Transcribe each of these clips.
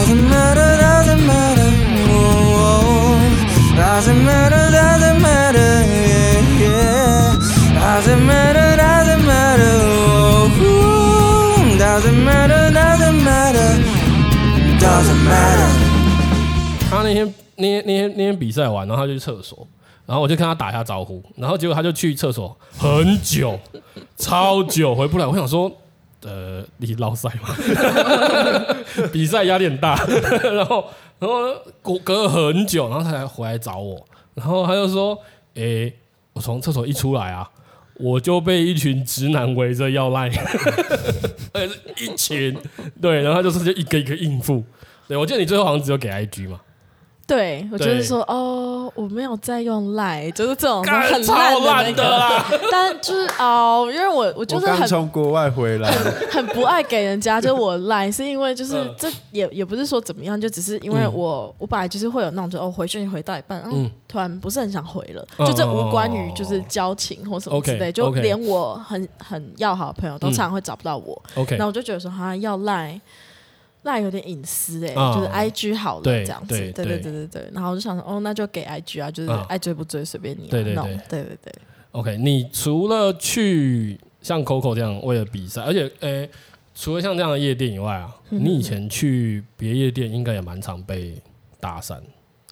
Doesn't matter, doesn't matter. Doesn't matter, doesn't matter. Yeah, yeah. Doesn't matter, doesn't matter. Doesn't matter, doesn't matter. Doesn't matter. 他那天那天那天那天比赛完，然后他就去厕所，然后我就跟他打一下招呼，然后结果他就去厕所很久，超久回不来。我想说，呃，你老赛嘛？比赛压力很大，然后然后隔隔了很久，然后他才回来找我，然后他就说，哎、欸，我从厕所一出来啊，我就被一群直男围着要赖，而且是一群，对，然后他就是就一个一个应付。对，我记得你最后好像只有给 IG 嘛。对，我就是说哦，我没有在用 Line，就是这种很超烂的啦。但就是哦，因为我我就是很从国外回来，很不爱给人家，就是我 Line 是因为就是这也也不是说怎么样，就只是因为我我本来就是会有那种就哦回讯息回到一半，嗯，突然不是很想回了，就这无关于就是交情或什么之类，就连我很很要好的朋友都常常会找不到我。OK，那我就觉得说他要 Line。那有点隐私哎、就是 I G 好了这样子，对对对对对。然后我就想说，哦，那就给 I G 啊，就是爱追不追随便你、啊。对对对，对对对。OK，你除了去像 Coco 这样为了比赛，而且诶、欸，除了像这样的夜店以外啊，嗯、你以前去别夜店应该也蛮常被搭讪，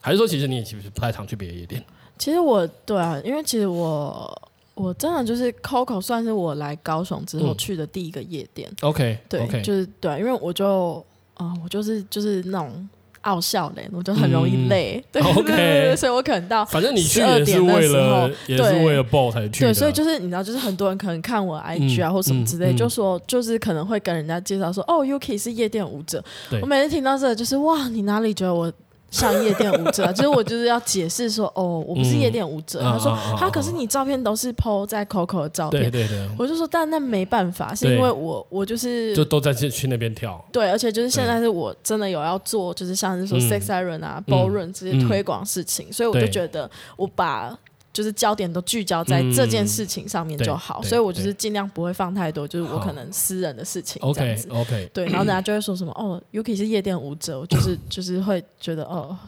还是说其实你也其实不太常去别的夜店？其实我对啊，因为其实我我真的就是 Coco 算是我来高雄之后去的第一个夜店。嗯、OK，对就是对，因为我就。啊、哦，我就是就是那种傲笑的，我就很容易累，嗯、对，okay, 对，所以我可能到反正你去也是为了也是为了 ball 才去，对，所以就是你知道，就是很多人可能看我 IG 啊、嗯、或什么之类，嗯、就说就是可能会跟人家介绍说，嗯、哦，Yuki 是夜店舞者，我每次听到这个，就是哇，你哪里觉得我？像夜店舞者，就是我就是要解释说，哦，我不是夜店舞者。他说，他可是你照片都是 PO 在 Coco 的照片，对对对。我就说，但那没办法，是因为我我就是就都在去去那边跳。对，而且就是现在是我真的有要做，就是像是说 Sex Siren 啊、Ballroom 这些推广事情，所以我就觉得我把。就是焦点都聚焦在这件事情上面就好，所以我就是尽量不会放太多，就是我可能私人的事情这样子。OK，对，然后人家就会说什么哦，Yuki 是夜店舞者，就 是就是会觉得哦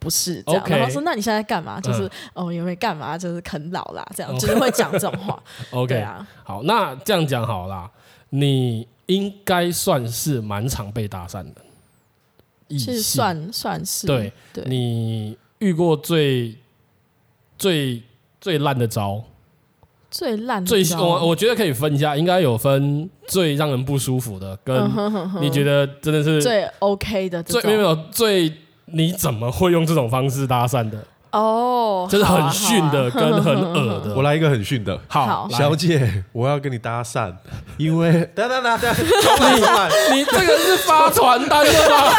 不是这样，然后说那你现在干嘛？就是哦因为干嘛？就是啃老啦，这样就是会讲这种话。OK 啊，好，那这样讲好啦，你应该算是蛮常被搭讪的，是算算是对对，你遇过最最。最烂的招，最烂的最我我觉得可以分一下，应该有分最让人不舒服的，跟你觉得真的是最 OK 的，最没有最你怎么会用这种方式搭讪的？哦，就是很逊的跟很 恶的。我来一个很逊的，好，小姐，我要跟你搭讪，因为等等等等，重来，你这个是发传单的吗？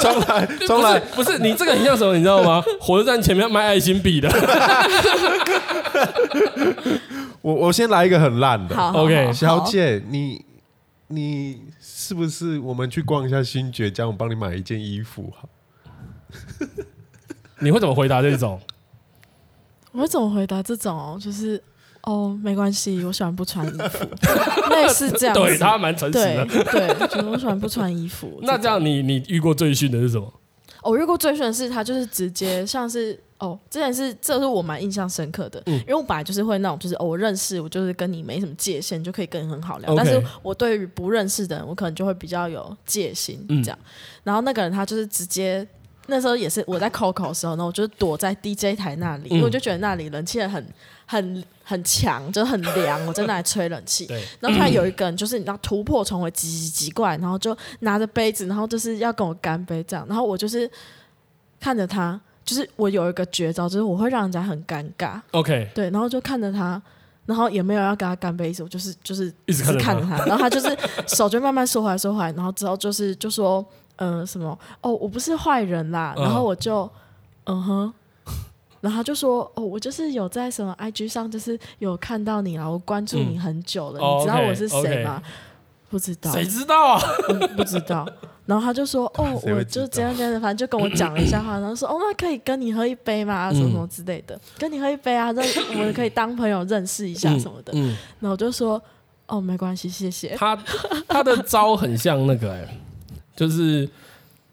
重来，重来，不是你这个很像什么？你知道吗？火车站前面卖爱心笔的。我我先来一个很烂的，OK，小姐，你你是不是我们去逛一下新崛江，我帮你买一件衣服好？你会怎么回答这种？我会怎么回答这种？就是哦，没关系，我喜欢不穿衣服，类似这样。对，他蛮诚实的，对，就是我喜欢不穿衣服。那这样你，你你遇过最逊的是什么？我遇过最逊的是他就是直接像是哦，这件事这是我蛮印象深刻的，嗯、因为我本来就是会那种就是哦，我认识我就是跟你没什么界限，就可以跟你很好聊。Okay 但是我对于不认识的人，我可能就会比较有戒心这样。嗯、然后那个人他就是直接。那时候也是我在 Coco 的时候呢，我就躲在 DJ 台那里，嗯、因为我就觉得那里冷气很很很强，就很凉，我在那里吹冷气。然后突然有一个人，就是你知道突破重围挤挤挤过来，然后就拿着杯子，然后就是要跟我干杯这样。然后我就是看着他，就是我有一个绝招，就是我会让人家很尴尬。OK，对，然后就看着他，然后也没有要跟他干杯意思，我就是就是一直看着他，然后他就是手就慢慢缩回来缩回来，然后之后就是就说。嗯、呃，什么？哦，我不是坏人啦。然后我就，嗯哼，然后他就说，哦，我就是有在什么 IG 上，就是有看到你啦，我关注你很久了。嗯、你知道我是谁吗？不知道。谁知道啊、嗯？不知道。然后他就说，哦，我就这样这样，反正就跟我讲了一下话，然后说，哦，那可以跟你喝一杯吗？什么什么之类的，跟你喝一杯啊，认我们可以当朋友认识一下什么的。嗯。然后我就说，哦，没关系，谢谢。他他的招很像那个哎、欸。就是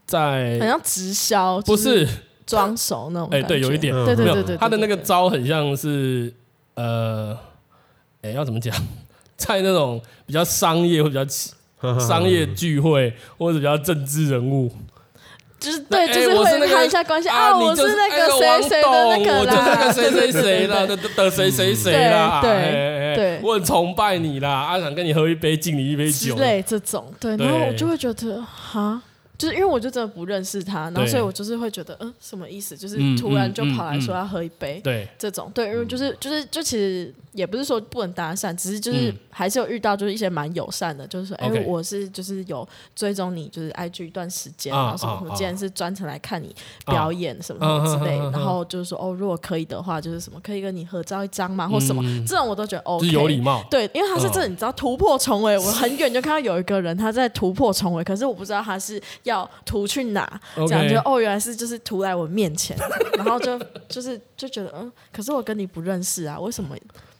在好像直销，不是装熟那种。哎，对，有一点，对对对对，他的那个招很像是呃，哎，要怎么讲，在那种比较商业或比较 商业聚会或者比较政治人物。就是对，就是会看一下关系啊，我是那个谁谁的那个，我就是那个谁谁谁啦的 的谁谁谁啦，对对，我很崇拜你啦，啊想跟你喝一杯，敬你一杯酒，之类这种，对，然后我就会觉得哈。就是因为我就真的不认识他，然后所以我就是会觉得，嗯，什么意思？就是突然就跑来说要喝一杯，对，这种，对，因为就是就是就其实也不是说不能搭讪，只是就是还是有遇到就是一些蛮友善的，就是说，哎，我是就是有追踪你，就是 IG 一段时间，然后什么什么，今天是专程来看你表演什么什么之类，然后就是说，哦，如果可以的话，就是什么可以跟你合照一张吗？或什么这种我都觉得 OK，有礼貌，对，因为他是这，你知道突破重围，我很远就看到有一个人他在突破重围，可是我不知道他是要。要图去哪？这样就哦，原来是就是图来我面前，然后就就是就觉得嗯，可是我跟你不认识啊，为什么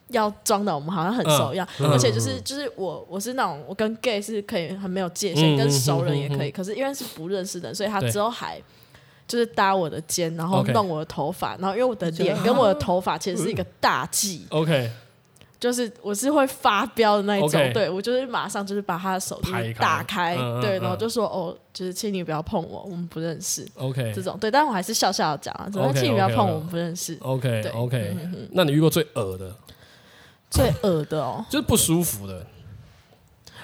要装的我们好像很熟一样？而且就是就是我我是那种我跟 gay 是可以很没有界限，跟熟人也可以，可是因为是不认识的，所以他之后还就是搭我的肩，然后弄我的头发，然后因为我的脸跟我的头发其实是一个大忌。OK。就是我是会发飙的那一种，对，我就是马上就是把他的手机打开，对，然后就说哦，就是请你不要碰我，我们不认识，OK，这种对，但我还是笑笑的讲啊，说请你不要碰我，我们不认识，OK。OK，那你遇过最恶的？最恶的哦，就是不舒服的。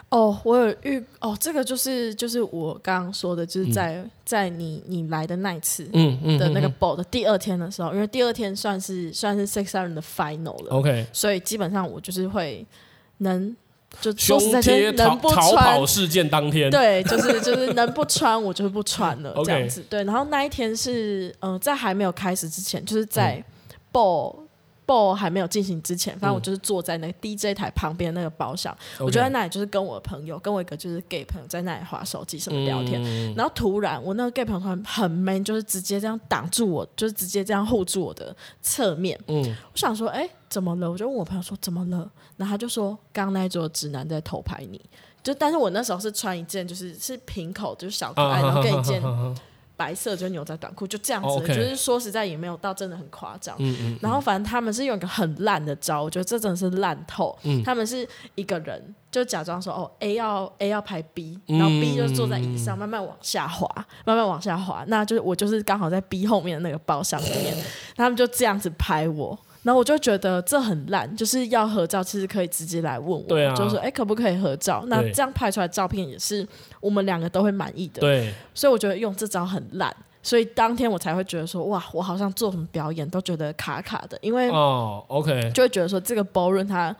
哦，我有遇哦，这个就是就是我刚刚说的，就是在、嗯、在你你来的那一次，嗯嗯的那个 ball 的第二天的时候，因为第二天算是算是 six Siren 的 final 了，OK，所以基本上我就是会能就说实在些能不穿逃跑事件当天，对，就是就是能不穿我就是不穿了 这样子，对，然后那一天是嗯、呃，在还没有开始之前，就是在 ball、嗯。Ball 还没有进行之前，反正我就是坐在那个 DJ 台旁边那个包厢，嗯、我就在那里就是跟我的朋友，跟我一个就是 gay 朋友在那里划手机什么聊天，嗯、然后突然我那个 gay 朋友突然很 man，就是直接这样挡住我，就是直接这样护住我的侧面。嗯，我想说，哎、欸，怎么了？我就问我朋友说怎么了？然后他就说，刚刚那一桌直男在偷拍你，就但是我那时候是穿一件就是是平口就是小可爱，然后跟一 件。白色就牛仔短裤，就这样子，oh. 就是说实在也没有到真的很夸张。嗯嗯嗯、然后反正他们是用一个很烂的招，我觉得这真的是烂透。嗯、他们是一个人就假装说哦 A 要 A 要拍 B，然后 B 就坐在椅子上慢慢往下滑，慢慢往下滑。那就是我就是刚好在 B 后面的那个包厢里面，他们就这样子拍我。然后我就觉得这很烂，就是要合照，其实可以直接来问我，对啊、就是说，哎，可不可以合照？那这样拍出来的照片也是我们两个都会满意的。对，所以我觉得用这招很烂，所以当天我才会觉得说，哇，我好像做什么表演都觉得卡卡的，因为哦，OK，就会觉得说这个 ballroom 它。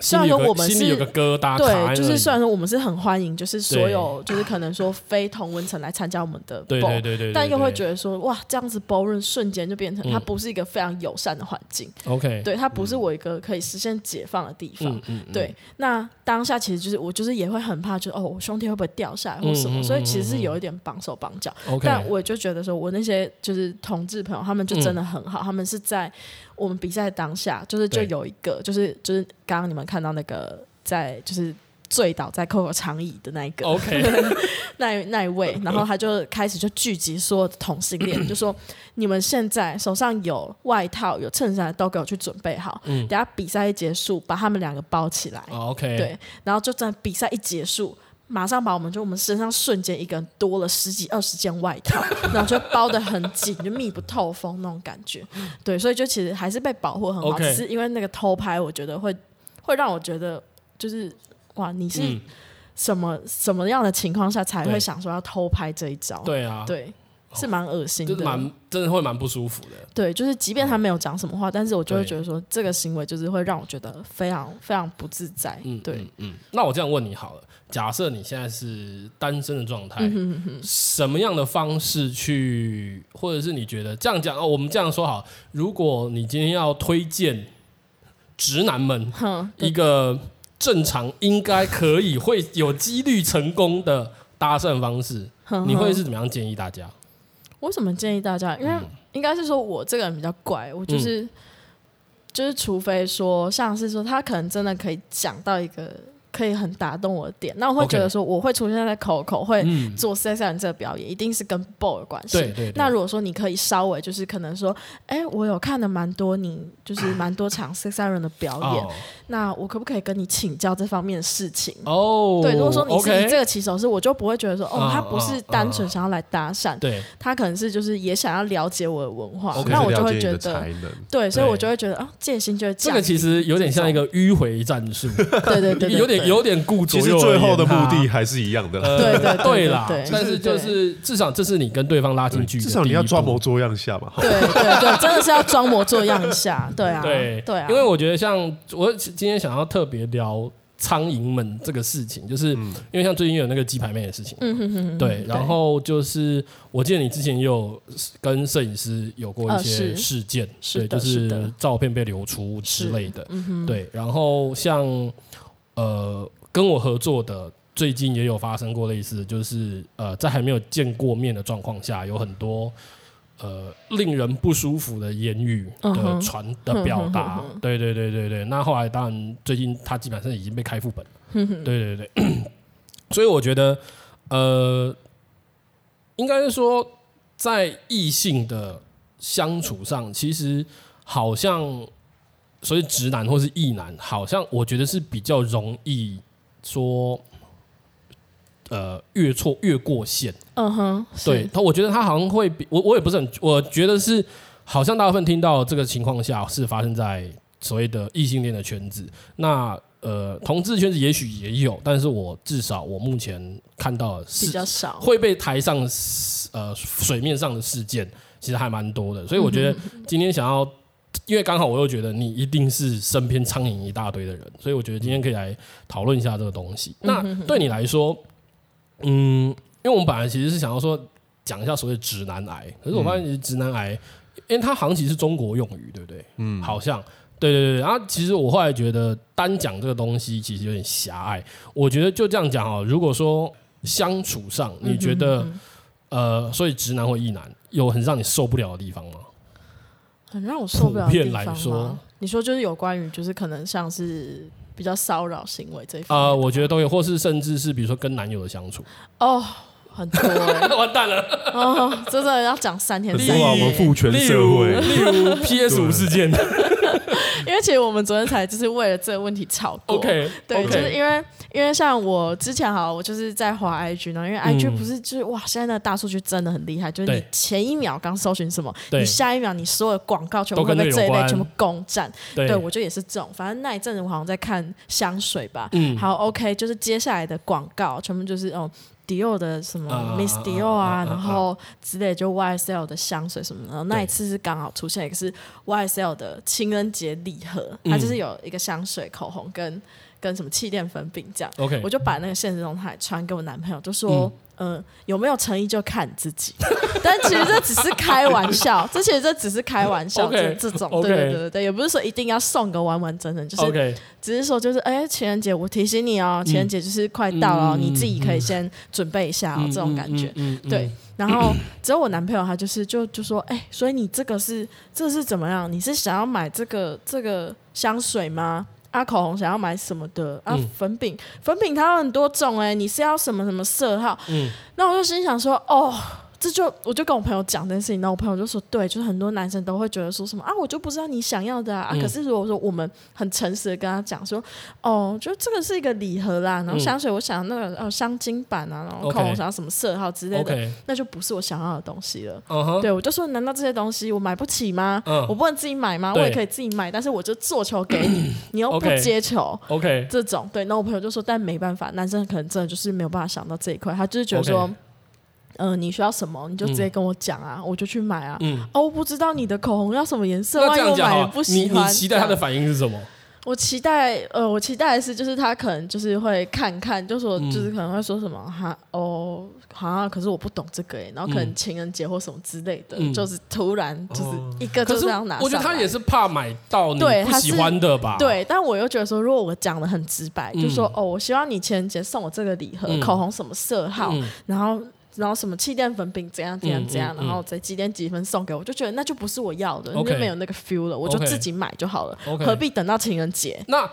虽然说我们是有个疙瘩，对，就是虽然说我们是很欢迎，就是所有就是可能说非同温层来参加我们的 ball，但又会觉得说哇，这样子 ballroom 瞬间就变成它不是一个非常友善的环境。OK，对，它不是我一个可以实现解放的地方。对，那当下其实就是我就是也会很怕，就是哦，我胸贴会不会掉下来或什么，所以其实是有一点绑手绑脚。但我就觉得说我那些就是同志朋友，他们就真的很好，他们是在。我们比赛当下，就是就有一个，就是就是刚刚你们看到那个在就是醉倒在 Coco 长椅的那一个，OK，那那一位，然后他就开始就聚集所有的同性恋，就说你们现在手上有外套有衬衫都给我去准备好，嗯，等下比赛一结束把他们两个包起来，哦，OK，对，然后就在比赛一结束。马上把我们就我们身上瞬间一个人多了十几二十件外套，然后就包得很紧，就密不透风那种感觉。对，所以就其实还是被保护很好是因为那个偷拍，我觉得会会让我觉得就是哇，你是什么、嗯、什么样的情况下才会想说要偷拍这一招？对啊，对。是蛮恶心的，蛮、哦、真的会蛮不舒服的。对，就是即便他没有讲什么话，嗯、但是我就会觉得说，这个行为就是会让我觉得非常非常不自在。嗯，对，嗯，嗯。那我这样问你好了，假设你现在是单身的状态，什么样的方式去，或者是你觉得这样讲哦？我们这样说好，如果你今天要推荐直男们一个正常、应该可以、会有几率成功的搭讪方式，你会是怎么样建议大家？为什么建议大家？因为应该是说我这个人比较怪，我就是、嗯、就是，除非说像是说他可能真的可以讲到一个可以很打动我的点。那我会觉得说，我会出现在 Coco 会做 CSR 这个表演，一定是跟 BO 有关系。对对。那如果说你可以稍微就是可能说，哎，我有看了蛮多你就是蛮多场 CSR 的表演，那我可不可以跟你请教这方面的事情？哦，对。如果说你是以这个起手是，我就不会觉得说，哦，他不是单纯想要来搭讪，对，他可能是就是也想要了解我的文化，那我就会觉得，对，所以我就会觉得，啊，戒心就会这个，其实有点像一个迂回战术，对对对，有点有点顾左右而言他，其实最后的目的还是一样的，对对 对啦。但是就是至少这是你跟对方拉近距离，至少你要装模作样下嘛。对对对，真的是要装模作样下，对啊，对。对啊。因为我觉得像我今天想要特别聊苍蝇们这个事情，就是因为像最近有那个鸡排妹的事情，对，然后就是我记得你之前也有跟摄影师有过一些事件，对，就是照片被流出之类的，对，然后像呃。跟我合作的最近也有发生过类似，就是呃，在还没有见过面的状况下，有很多呃令人不舒服的言语的传的表达。对对对对对。那后来当然，最近他基本上已经被开副本了。对对对。所以我觉得，呃，应该是说，在异性的相处上，其实好像所以直男或是异男，好像我觉得是比较容易。说，呃，越错越过线。嗯哼，对他，我觉得他好像会比我，我也不是很，我觉得是好像大部分听到这个情况下是发生在所谓的异性恋的圈子。那呃，同志圈子也许也有，但是我至少我目前看到的是比较少会被抬上呃水面上的事件，其实还蛮多的。所以我觉得今天想要。因为刚好我又觉得你一定是身边苍蝇一大堆的人，所以我觉得今天可以来讨论一下这个东西。那对你来说，嗯，因为我们本来其实是想要说讲一下所谓直男癌，可是我发现其实直男癌，因为它好像其实是中国用语，对不对？嗯，好像，对对对。然后其实我后来觉得单讲这个东西其实有点狭隘。我觉得就这样讲哦，如果说相处上你觉得呃，所以直男或异男有很让你受不了的地方吗？很让我受不了的地方吗？你说就是有关于就是可能像是比较骚扰行为这一方面，呃，我觉得都有，或是甚至是比如说跟男友的相处哦，很多、欸，完蛋了哦，真的要讲三天三夜。我们父权社会，例如 PS 五事件。因为其实我们昨天才就是为了这个问题吵过。OK，对，就是因为因为像我之前好，我就是在滑 IG 呢，因为 IG 不是就是哇，现在那个大数据真的很厉害，就是你前一秒刚搜寻什么，你下一秒你所有的广告全部会被这一类全部攻占。对，我觉得也是这种，反正那一阵子我好像在看香水吧。嗯，好，OK，就是接下来的广告全部就是哦。迪奥的什么 Miss Dior 啊，然后之类就 YSL 的香水什么的，然后那一次是刚好出现一个是 YSL 的情人节礼盒，它就是有一个香水、口红跟跟什么气垫粉饼这样。OK，我就把那个现实动态传给我男朋友，就说。嗯，有没有诚意就看自己，但其实这只是开玩笑，这其实这只是开玩笑，这这种，对对对对，也不是说一定要送个完完整整，就是只是说就是哎，情人节我提醒你哦，情人节就是快到了，你自己可以先准备一下哦，这种感觉，对。然后只有我男朋友他就是就就说，哎，所以你这个是这是怎么样？你是想要买这个这个香水吗？啊，口红想要买什么的啊？粉饼，粉饼它有很多种哎、欸，你是要什么什么色号？嗯，那我就心想说，哦。这就我就跟我朋友讲这件事情，然后我朋友就说，对，就是很多男生都会觉得说什么啊，我就不知道你想要的啊。嗯、啊可是如果说我们很诚实的跟他讲说，哦，就这个是一个礼盒啦，然后香水我想要那个哦香精版啊，然后口红想要什么色号之类的.那就不是我想要的东西了。Uh huh. 对，我就说，难道这些东西我买不起吗？Uh, 我不能自己买吗？对我也可以自己买，但是我就做球给你，你又不接球。OK，这种对，那我朋友就说，但没办法，男生可能真的就是没有办法想到这一块，他就是觉得说。Okay. 嗯、呃，你需要什么，你就直接跟我讲啊，嗯、我就去买啊。嗯，哦，我不知道你的口红要什么颜色，万一我买了不喜欢，你，你期待他的反应是什么？我期待，呃，我期待的是，就是他可能就是会看看，就说，就是可能会说什么哈，哦，好像可是我不懂这个哎，然后可能情人节或什么之类的，嗯、就是突然就是一个就这样拿。我觉得他也是怕买到你不喜欢的吧？对，但我又觉得说，如果我讲的很直白，嗯、就说哦，我希望你情人节送我这个礼盒，嗯、口红什么色号，嗯、然后。然后什么气垫粉饼怎样怎样怎样，然后再几点几分送给我，就觉得那就不是我要的，那就没有那个 feel 了，我就自己买就好了，何必等到情人节？那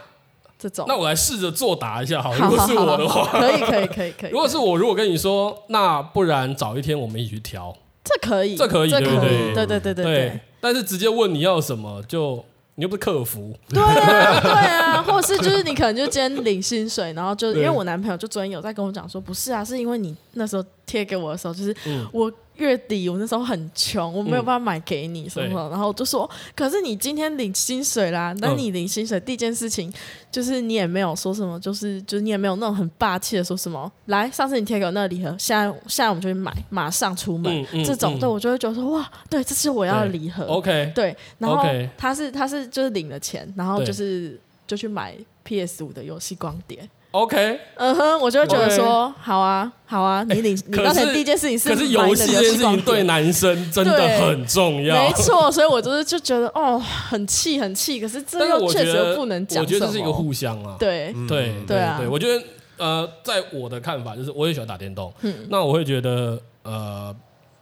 这种。那我来试着作答一下好，好如果是我的话，可以可以可以可以。如果是我，如果跟你说，那不然早一天我们一起去挑，这可以，这可以这可以，对不对对对对对对。但是直接问你要什么，就你又不是客服，对啊对啊，或者是就是你可能就今天领薪水，然后就因为我男朋友就昨天有在跟我讲说，不是啊，是因为你那时候贴给我的时候，就是我。月底我那时候很穷，我没有办法买给你什么，什么、嗯，然后我就说，可是你今天领薪水啦，那你领薪水第一件事情就是你也没有说什么，就是就是你也没有那种很霸气的说什么，来，上次你贴给我那个礼盒，现在现在我们就去买，马上出门，这种，对我就会觉得说，哇，对，这是我要的礼盒，OK，对，然后他是他是就是领了钱，然后就是就去买 PS 五的游戏光碟。OK，嗯哼，我就会觉得说，好啊，好啊，你领，你刚才第一件事情是，可是游戏这件事情对男生真的很重要，没错，所以我就是就觉得哦，很气，很气，可是这又确实不能讲，我觉得这是一个互相啊，对，对，对啊，对，我觉得呃，在我的看法就是，我也喜欢打电动，那我会觉得呃，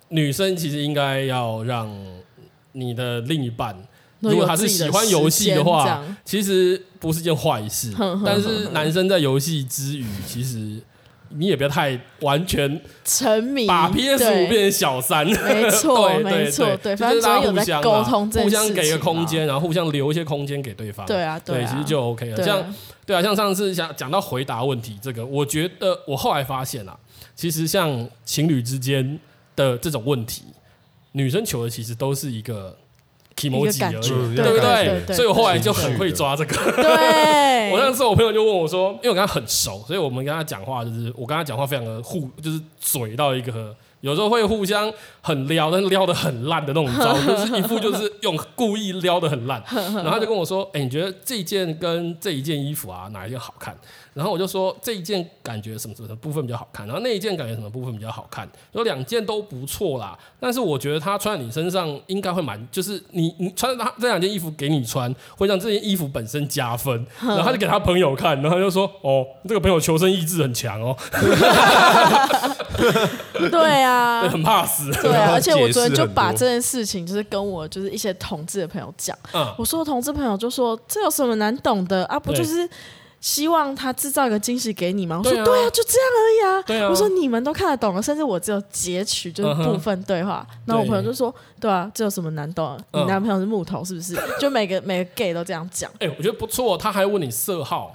女生其实应该要让你的另一半。如果他是喜欢游戏的话，其实不是件坏事。但是男生在游戏之余，其实你也不要太完全沉迷，把 PS 五变成小三。没错，没错，对，反正大家互相沟通，互相给个空间，然后互相留一些空间给对方。对啊，对，其实就 OK 了。像对啊，像上次讲讲到回答问题这个，我觉得我后来发现啊，其实像情侣之间的这种问题，女生求的其实都是一个。Emoji 而已，对不对？所以我后来就很会抓这个。对，我那时候我朋友就问我说，因为我跟他很熟，所以我们跟他讲话就是我跟他讲话非常的互，就是嘴到一个。有时候会互相很撩，但是撩的很烂的那种招，就是一副就是用故意撩的很烂。然后他就跟我说：“哎、欸，你觉得这一件跟这一件衣服啊，哪一件好看？”然后我就说：“这一件感觉什么什么部分比较好看，然后那一件感觉什么部分比较好看。有两件都不错啦，但是我觉得它穿在你身上应该会蛮，就是你你穿它这两件衣服给你穿，会让这件衣服本身加分。”然后他就给他朋友看，然后他就说：“哦，这个朋友求生意志很强哦。”对啊。啊，很怕死。对啊，而且我昨天就把这件事情，就是跟我就是一些同志的朋友讲。嗯，我说同志朋友就说，这有什么难懂的啊？不就是希望他制造一个惊喜给你吗？我说对啊，就这样而已啊。对啊，我说你们都看得懂了，甚至我只有截取就是部分对话。然后我朋友就说，对啊，这有什么难懂啊？你男朋友是木头是不是？就每个每个 gay 都这样讲。哎，我觉得不错。他还问你色号。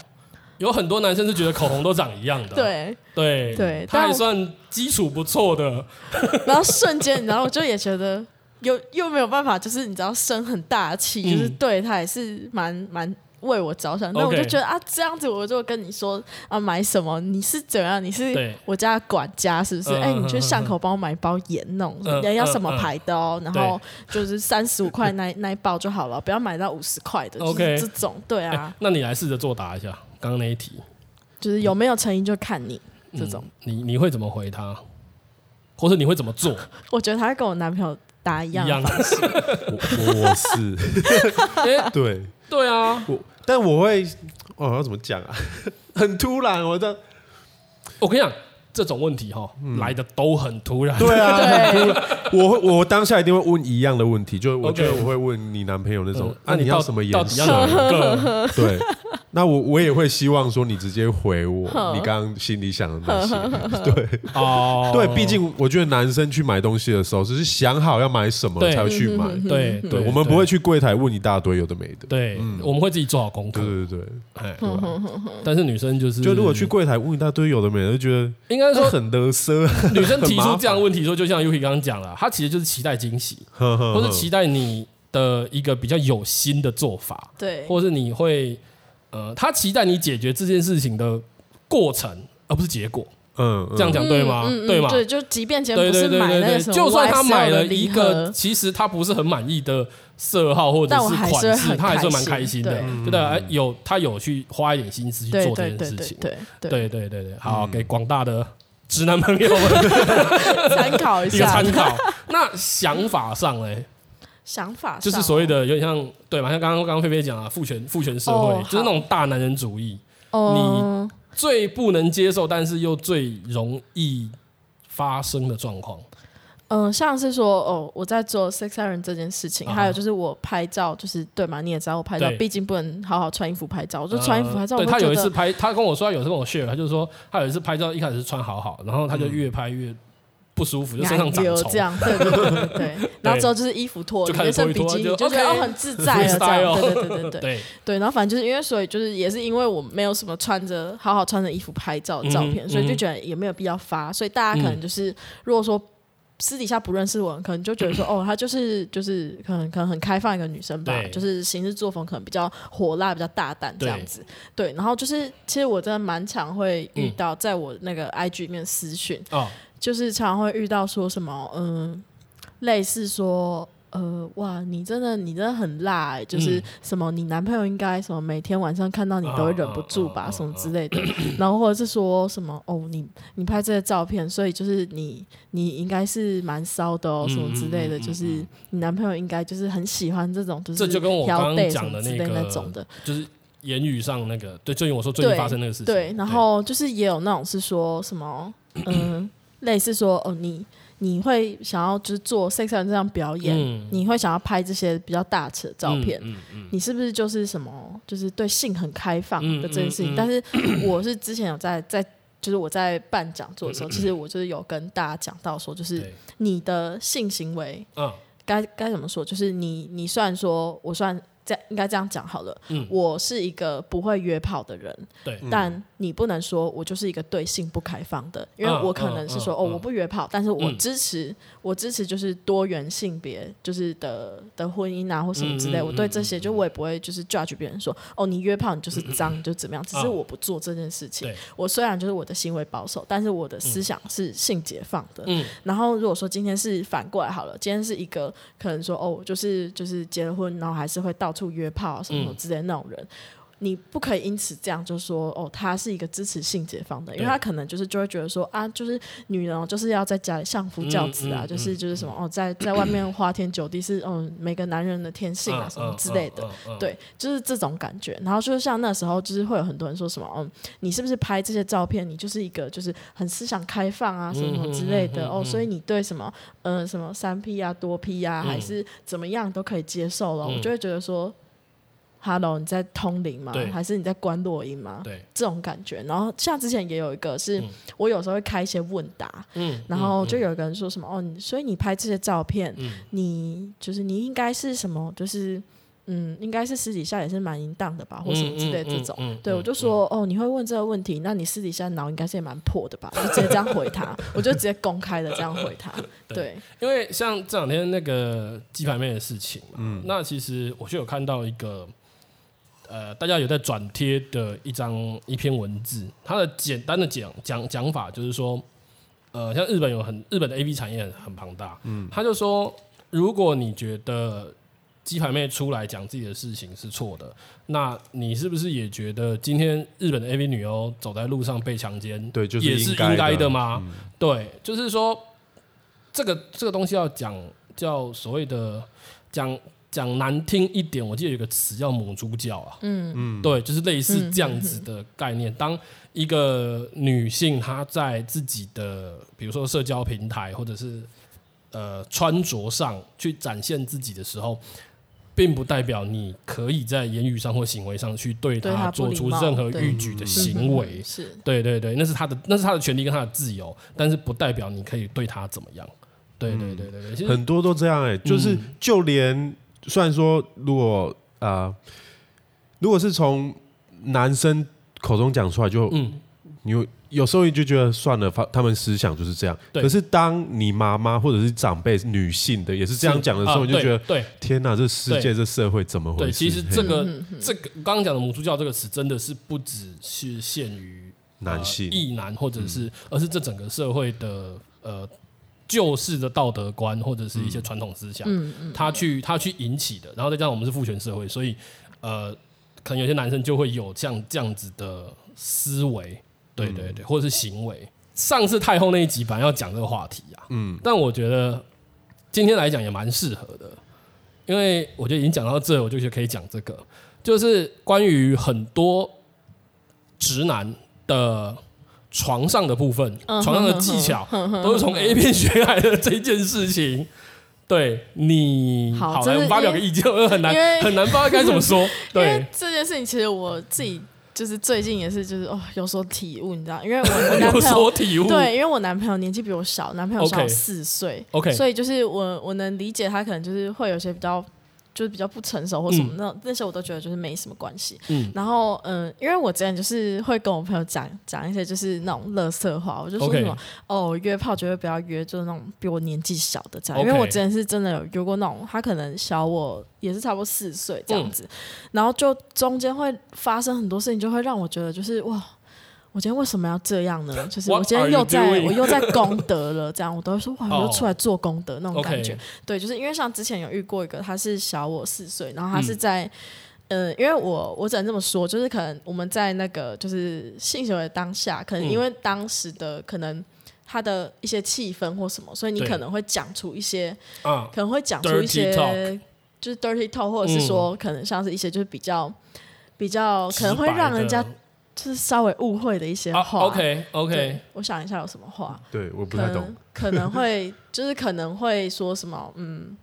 有很多男生是觉得口红都长一样的，对对对，他还算基础不错的，然后瞬间，然后我就也觉得又又没有办法，就是你知道生很大气，嗯、就是对他也是蛮蛮为我着想，那我就觉得啊，这样子我就跟你说啊，买什么？你是怎样？你是我家管家是不是？哎、嗯欸，你去巷口帮我买一包盐那种，人、嗯、要什么牌的哦？嗯、然后就是三十五块那那一包就好了，不要买到五十块的，OK，这种对啊、欸。那你来试着作答一下。刚刚那一题，就是有没有诚意就看你这种，嗯、你你会怎么回他，或者你会怎么做？我觉得他会跟我男朋友答一样的方式。我我是，欸、对对啊，我但我会，哦，要怎么讲啊？很突然，我的，我跟你讲。这种问题哈来的都很突然，对啊，我会我当下一定会问一样的问题，就我觉得我会问你男朋友那种，啊，你要什么颜色？对，那我我也会希望说你直接回我，你刚刚心里想的那些，对，哦，对，毕竟我觉得男生去买东西的时候，只是想好要买什么才会去买，对对，我们不会去柜台问一大堆有的没的，对，我们会自己做好功课，对对对，哎，但是女生就是，就如果去柜台问一大堆有的没的，就觉得应该。说很得瑟，女生提出这样的问题说，就像 Yuki 刚刚讲了，她其实就是期待惊喜，或是期待你的一个比较有心的做法，对，或是你会，呃，他期待你解决这件事情的过程，而不是结果。嗯，这样讲对吗？对吗？对，就即便钱不是买那个什么，就算他买了一个，其实他不是很满意的色号或者是款式，他还是蛮开心的，对的。有他有去花一点心思去做这件事情，对对对对对。好，给广大的直男朋友们参考一下，参考。那想法上嘞，想法就是所谓的有点像对嘛？像刚刚刚刚菲菲讲啊，父权父权社会就是那种大男人主义，哦你。最不能接受，但是又最容易发生的状况，嗯，像是说哦，我在做 sex siren 这件事情，啊、还有就是我拍照，就是对嘛？你也知道我拍照，毕竟不能好好穿衣服拍照，我就穿衣服拍照。对，他有一次拍，他跟我说，他有一次跟我 share，他就说他有一次拍照，一开始是穿好好，然后他就越拍越不舒服，嗯、就身上长虫。这样，对对对对，对。然后之后就是衣服脱了，就剩比基尼，就觉得哦很自在了这样，对对对对对。对。对。然后反正就是因为所以就是也是因为我没有什么穿着好好穿着衣服拍照的照片，嗯、所以就觉得也没有必要发，所以大家可能就是、嗯、如果说。私底下不认识我，可能就觉得说，哦，她就是就是可能可能很开放一个女生吧，就是行事作风可能比较火辣，比较大胆这样子。对，然后就是其实我真的蛮常会遇到，在我那个 IG 里面私讯，嗯、就是常常会遇到说什么，嗯，类似说。呃，哇，你真的你真的很辣哎、欸，就是什么，你男朋友应该什么每天晚上看到你都会忍不住吧，什么之类的，然后或者是说什么哦，你你拍这些照片，所以就是你你应该是蛮骚的哦，什么之类的，就是你男朋友应该就是很喜欢这种，就是这就跟我刚刚讲的那个那种的，就是言语上那个，对，最近我说最近发生那个事情，对，然后就是也有那种是说什么，嗯，类似说哦你。你会想要就是做 sex 这样表演，嗯、你会想要拍这些比较大尺的照片，嗯嗯嗯、你是不是就是什么就是对性很开放的这件事情？但是我是之前有在在就是我在办讲座的时候，其实我就是有跟大家讲到说，就是你的性行为，该该怎么说？就是你你虽然说我算。这应该这样讲好了。嗯，我是一个不会约炮的人。对，但你不能说我就是一个对性不开放的，因为我可能是说哦，我不约炮，但是我支持，我支持就是多元性别就是的的婚姻啊或什么之类。我对这些就我也不会就是 judge 别人说哦，你约炮你就是脏就怎么样。只是我不做这件事情。我虽然就是我的行为保守，但是我的思想是性解放的。嗯，然后如果说今天是反过来好了，今天是一个可能说哦，就是就是结了婚，然后还是会到。处约炮什么什么之类的那种人，嗯、你不可以因此这样就说哦，他是一个支持性解放的，因为他可能就是就会觉得说啊，就是女人就是要在家里相夫教子啊，嗯嗯嗯、就是就是什么哦，在在外面花天酒地是嗯每个男人的天性啊什么之类的，对，就是这种感觉。然后就是像那时候，就是会有很多人说什么嗯，你是不是拍这些照片，你就是一个就是很思想开放啊什么什么之类的哦，所以你对什么嗯什么三 P 啊多 P 啊还是怎么样都可以接受了，我就会觉得说。Hello，你在通灵吗？还是你在关落音吗？对，这种感觉。然后像之前也有一个是，嗯、我有时候会开一些问答，嗯，然后就有一个人说什么、嗯、哦，所以你拍这些照片，嗯、你就是你应该是什么，就是嗯，应该是私底下也是蛮淫荡的吧，或什么之类这种。嗯嗯嗯、对，我就说、嗯、哦，你会问这个问题，那你私底下脑应该是也蛮破的吧？就直接这样回他，我就直接公开的这样回他。对，对因为像这两天那个鸡排妹的事情嘛，嗯，那其实我就有看到一个。呃，大家有在转贴的一张一篇文字，它的简单的讲讲讲法就是说，呃，像日本有很日本的 AV 产业很庞大，嗯，他就说，如果你觉得鸡排妹出来讲自己的事情是错的，那你是不是也觉得今天日本的 AV 女优走在路上被强奸，对，就是也是应该的吗？嗯、对，就是说，这个这个东西要讲叫所谓的讲。讲难听一点，我记得有个词叫“母猪教”啊，嗯嗯，对，就是类似这样子的概念。当一个女性她在自己的，比如说社交平台或者是呃穿着上去展现自己的时候，并不代表你可以在言语上或行为上去对她做出任何逾矩的行为。是，对对对，那是她的，那是她的权利跟她的自由，但是不代表你可以对她怎么样。对对对对对，很多都这样哎、欸，就是就连。虽然说，如果啊、呃，如果是从男生口中讲出来就，就嗯，你有有时候你就觉得算了，他他们思想就是这样。对可是当你妈妈或者是长辈女性的也是这样讲的时候，你就觉得，对，天哪，这世界这社会怎么回事？对，其实这个这个刚刚讲的“母猪教”这个词，真的是不只是限于男性、异男，或者是，而是这整个社会的呃。旧式的道德观或者是一些传统思想，嗯嗯、他去他去引起的，然后再加上我们是父权社会，所以呃，可能有些男生就会有这样这样子的思维，对对对，或者是行为。上次太后那一集本来要讲这个话题啊，嗯，但我觉得今天来讲也蛮适合的，因为我觉得已经讲到这，我就觉得可以讲这个，就是关于很多直男的床上的部分，床上的技巧都是从 A 片学来的这件事情。对你好，来我发表个意见，我很难很难不知道该怎么说。对这件事情，其实我自己就是最近也是就是哦有所体悟，你知道，因为我我男朋友 对，因为我男朋友年纪比我小，男朋友小四岁，OK，所以就是我我能理解他可能就是会有些比较。就是比较不成熟或什么，那那些我都觉得就是没什么关系。嗯，然后嗯、呃，因为我之前就是会跟我朋友讲讲一些就是那种乐色话，我就说什么.哦，约炮绝对不要约，就是那种比我年纪小的这样.因为我之前是真的有约过那种，他可能小我也是差不多四岁这样子，嗯、然后就中间会发生很多事情，就会让我觉得就是哇。我今天为什么要这样呢？就是我今天又在我又在 功德了，这样我都会说哇，我又出来做功德那种感觉。对，就是因为像之前有遇过一个，他是小我四岁，然后他是在呃，因为我我只能这么说，就是可能我们在那个就是性行为当下，可能因为当时的可能他的一些气氛或什么，所以你可能会讲出一些，可能会讲出一些就是 dirty talk，或者是说可能像是一些就是比较比较可能会让人家。就是稍微误会的一些话。Oh, OK OK，我想一下有什么话。对，我不太懂。可能，可能会就是可能会说什么，嗯，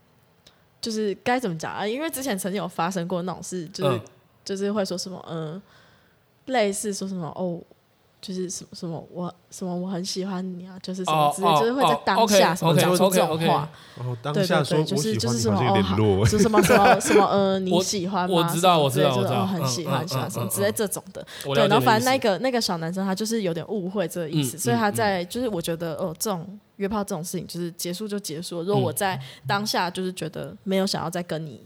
就是该怎么讲啊？因为之前曾经有发生过那种事，就是、嗯、就是会说什么，嗯，类似说什么哦。就是什么什么我什么我很喜欢你啊，就是什么之类，就是会在当下什么讲出这种话。哦，当下说就是就是什么哦，就什么什么什么呃你喜欢吗？我知道我知道就是很喜欢喜欢什么之类这种的。对，然后反正那个那个小男生他就是有点误会这个意思，所以他在就是我觉得哦这种约炮这种事情就是结束就结束。如果我在当下就是觉得没有想要再跟你。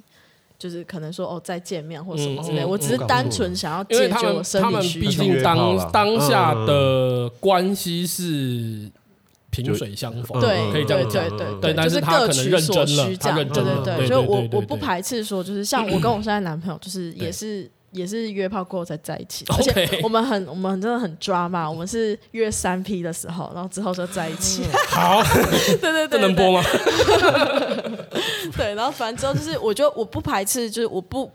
就是可能说哦，再见面或什么之类，我只是单纯想要解决我生理需求。毕竟当当下的关系是萍水相逢，对，可以这样讲，对对对，就是各取所需这样，对对对，所以我我不排斥说，就是像我跟我现在男朋友，就是也是也是约炮过后才在一起，而且我们很我们真的很抓嘛，我们是约三 P 的时候，然后之后就在一起。好，对对对，能播吗？对，然后反正之后就是，我就我不排斥，就是我不不。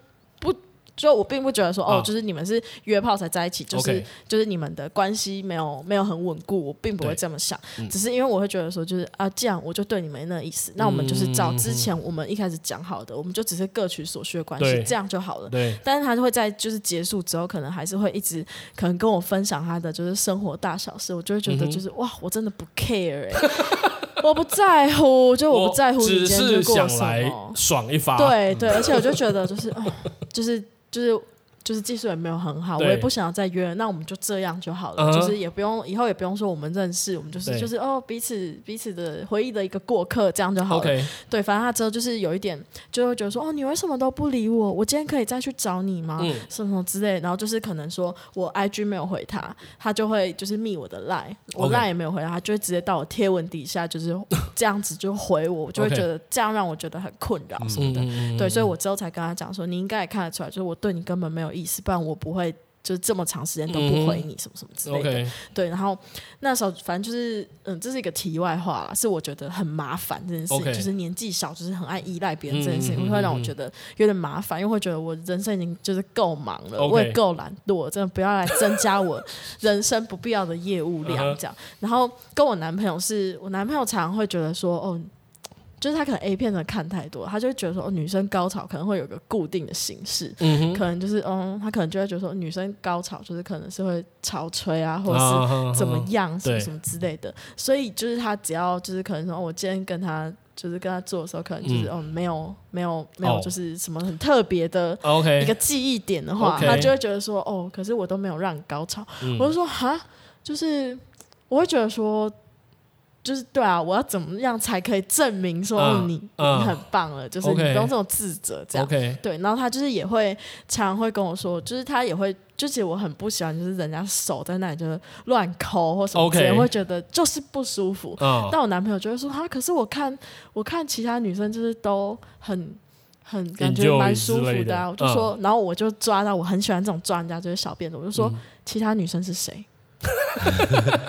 就我并不觉得说哦，就是你们是约炮才在一起，就是就是你们的关系没有没有很稳固，我并不会这么想，只是因为我会觉得说，就是啊，这样我就对你没那意思，那我们就是照之前我们一开始讲好的，我们就只是各取所需的关系，这样就好了。对。但是他就会在就是结束之后，可能还是会一直可能跟我分享他的就是生活大小事，我就会觉得就是哇，我真的不 care 哎，我不在乎，就我不在乎你今天过什么，爽一发。对对，而且我就觉得就是哦，就是。就是就是技术也没有很好，我也不想要再约，那我们就这样就好了。Uh huh. 就是也不用以后也不用说我们认识，我们就是就是哦彼此彼此的回忆的一个过客，这样就好了。对，反正他之后就是有一点就会觉得说哦你为什么都不理我？我今天可以再去找你吗？嗯、什么什么之类。然后就是可能说我 IG 没有回他，他就会就是密我的 Line，我 Line 也没有回他，他就会直接到我贴文底下就是这样子就回我，我就会觉得这样让我觉得很困扰什么的。对，所以我之后才跟他讲说，你应该也看得出来，就是我对你根本没有。意思，不然我不会就是这么长时间都不回你什么什么之类的。嗯、okay, 对，然后那时候反正就是，嗯，这是一个题外话啦，是我觉得很麻烦这件事情就是年纪小，就是很爱依赖别人这件事情，嗯、会让我觉得有点麻烦，因为会觉得我人生已经就是够忙了我也够懒惰，真的不要来增加我人生不必要的业务量这样。然后跟我男朋友是，我男朋友常常会觉得说，哦。就是他可能 A 片的看太多，他就会觉得说，哦，女生高潮可能会有个固定的形式，嗯、可能就是，嗯，他可能就会觉得说，女生高潮就是可能是会潮吹啊，或者是怎么样，什么什么之类的。对所以就是他只要就是可能说，我今天跟他就是跟他做的时候，可能就是，嗯，没有没有没有就是什么很特别的一个记忆点的话，哦、他就会觉得说，哦，可是我都没有让你高潮，嗯、我就说，哈，就是我会觉得说。就是对啊，我要怎么样才可以证明说你、uh, uh, 你很棒了？就是你不用这种自责这样。对，然后他就是也会常常会跟我说，就是他也会，就其实我很不喜欢，就是人家手在那里就是乱抠或什么之类，Okay. 会觉得就是不舒服。Uh, 但我男朋友就会说，他可是我看我看其他女生就是都很很感觉蛮舒服的啊。我就说，uh, 然后我就抓到我很喜欢这种抓人家就是小辫子，我就说、嗯、其他女生是谁？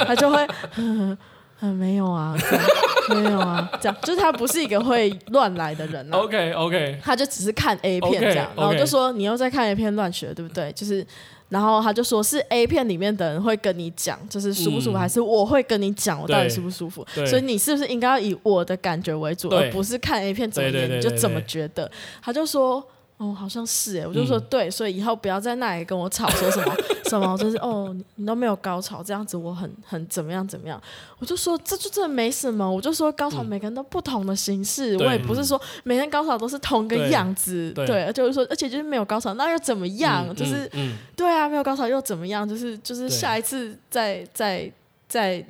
他就会。嗯，没有啊，没有啊，这样就是他不是一个会乱来的人啊。OK OK，他就只是看 A 片这样，然后就说你又在看 A 片乱学，对不对？就是然后他就说是 A 片里面的人会跟你讲，就是舒不舒服，嗯、还是我会跟你讲我到底舒不舒服？所以你是不是应该要以我的感觉为主，而不是看 A 片怎么演你就怎么觉得？他就说。哦，好像是哎，我就说对，所以以后不要在那里跟我吵，说什么什么，就是哦，你都没有高潮，这样子我很很怎么样怎么样，我就说这就真的没什么，我就说高潮每个人都不同的形式，我也不是说每天高潮都是同个样子，对，就是说，而且就是没有高潮那又怎么样？就是对啊，没有高潮又怎么样？就是就是下一次再再再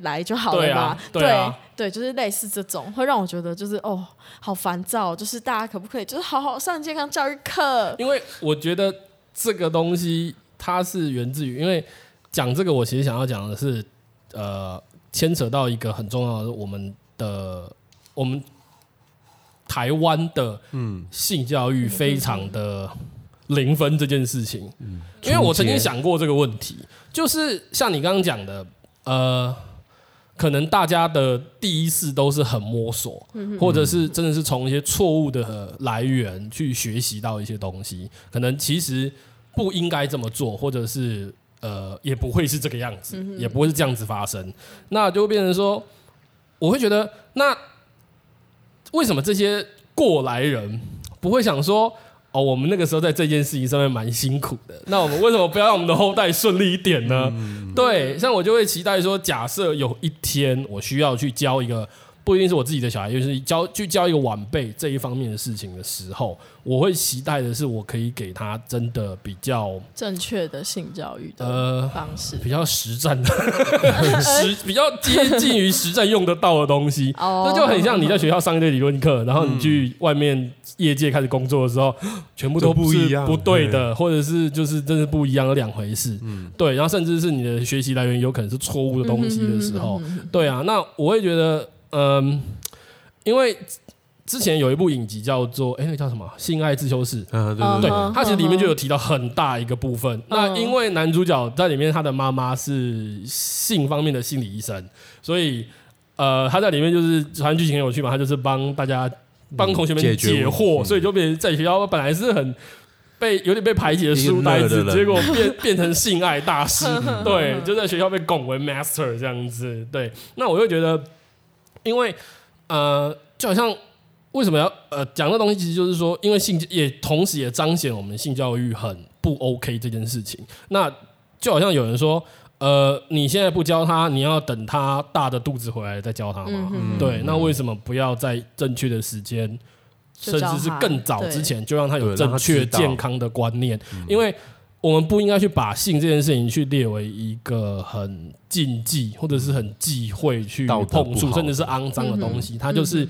来就好了吧，对。对，就是类似这种，会让我觉得就是哦，好烦躁。就是大家可不可以就是好好上健康教育课？因为我觉得这个东西它是源自于，因为讲这个，我其实想要讲的是，呃，牵扯到一个很重要的，我们的我们台湾的嗯性教育非常的零分这件事情。嗯，因为我曾经想过这个问题，就是像你刚刚讲的，呃。可能大家的第一次都是很摸索，或者是真的是从一些错误的来源去学习到一些东西。可能其实不应该这么做，或者是呃，也不会是这个样子，也不会是这样子发生。那就会变成说，我会觉得，那为什么这些过来人不会想说？哦，我们那个时候在这件事情上面蛮辛苦的。那我们为什么不要让我们的后代顺利一点呢？嗯、对，像我就会期待说，假设有一天我需要去教一个。不一定是我自己的小孩，就是教去教一个晚辈这一方面的事情的时候，我会期待的是，我可以给他真的比较正确的性教育的方式，呃、比较实战的 实比较接近于实战用得到的东西。这、oh, 就很像你在学校上一堆理论课，然后你去外面业界开始工作的时候，全部都不一样，不对的，或者是就是真的不一样的两回事。嗯，对，然后甚至是你的学习来源有可能是错误的东西的时候，对啊，那我会觉得。嗯，因为之前有一部影集叫做“哎、欸，那叫什么？性爱自修室”。嗯，对对对，它其实里面就有提到很大一个部分。那因为男主角在里面，他的妈妈是性方面的心理医生，所以呃，他在里面就是反正剧情很有趣嘛，他就是帮大家帮同学们解惑，所以就变成在学校本来是很被有点被排挤的书呆子，结果变 变成性爱大师。对，就在学校被拱为 master 这样子。对，那我就觉得。因为，呃，就好像为什么要呃讲这东西，其实就是说，因为性也同时也彰显我们性教育很不 OK 这件事情。那就好像有人说，呃，你现在不教他，你要等他大的肚子回来再教他吗？对，那为什么不要在正确的时间，甚至是更早之前就让他有正确健康的观念？因为。我们不应该去把性这件事情去列为一个很禁忌或者是很忌讳去碰触，甚至是肮脏的东西。它就是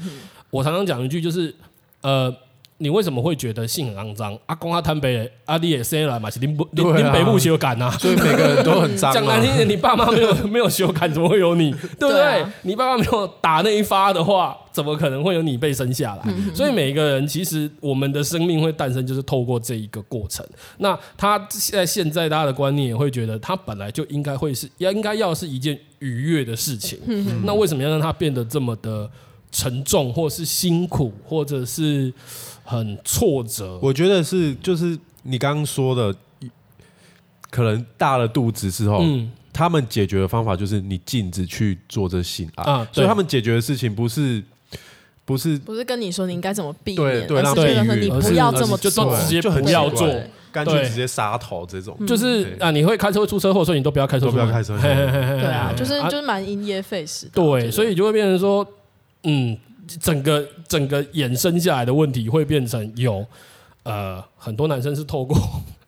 我常常讲一句，就是呃。你为什么会觉得性很肮脏？阿公阿坦北阿弟也生来嘛，是林林林北部修改呐，所以每个人都很脏。讲难听点，你爸妈没有 没有修改，怎么会有你？对不对？啊、你爸妈没有打那一发的话，怎么可能会有你被生下来？嗯、所以每一个人其实我们的生命会诞生，就是透过这一个过程。那他现在现在大家的观念也会觉得，他本来就应该会是要应该要是一件愉悦的事情。嗯、那为什么要让他变得这么的沉重，或是辛苦，或者是？很挫折，我觉得是就是你刚刚说的，可能大了肚子之后，嗯，他们解决的方法就是你禁止去做这性爱。啊，所以他们解决的事情不是不是不是跟你说你应该怎么避免，对，让避免，你不要这么做，就直接就不要做，干脆直接杀头这种，就是啊，你会开车会出车祸，所以你都不要开车，不要开车，对啊，就是就是蛮因噎废食，对，所以就会变成说，嗯。整个整个衍生下来的问题会变成有呃很多男生是透过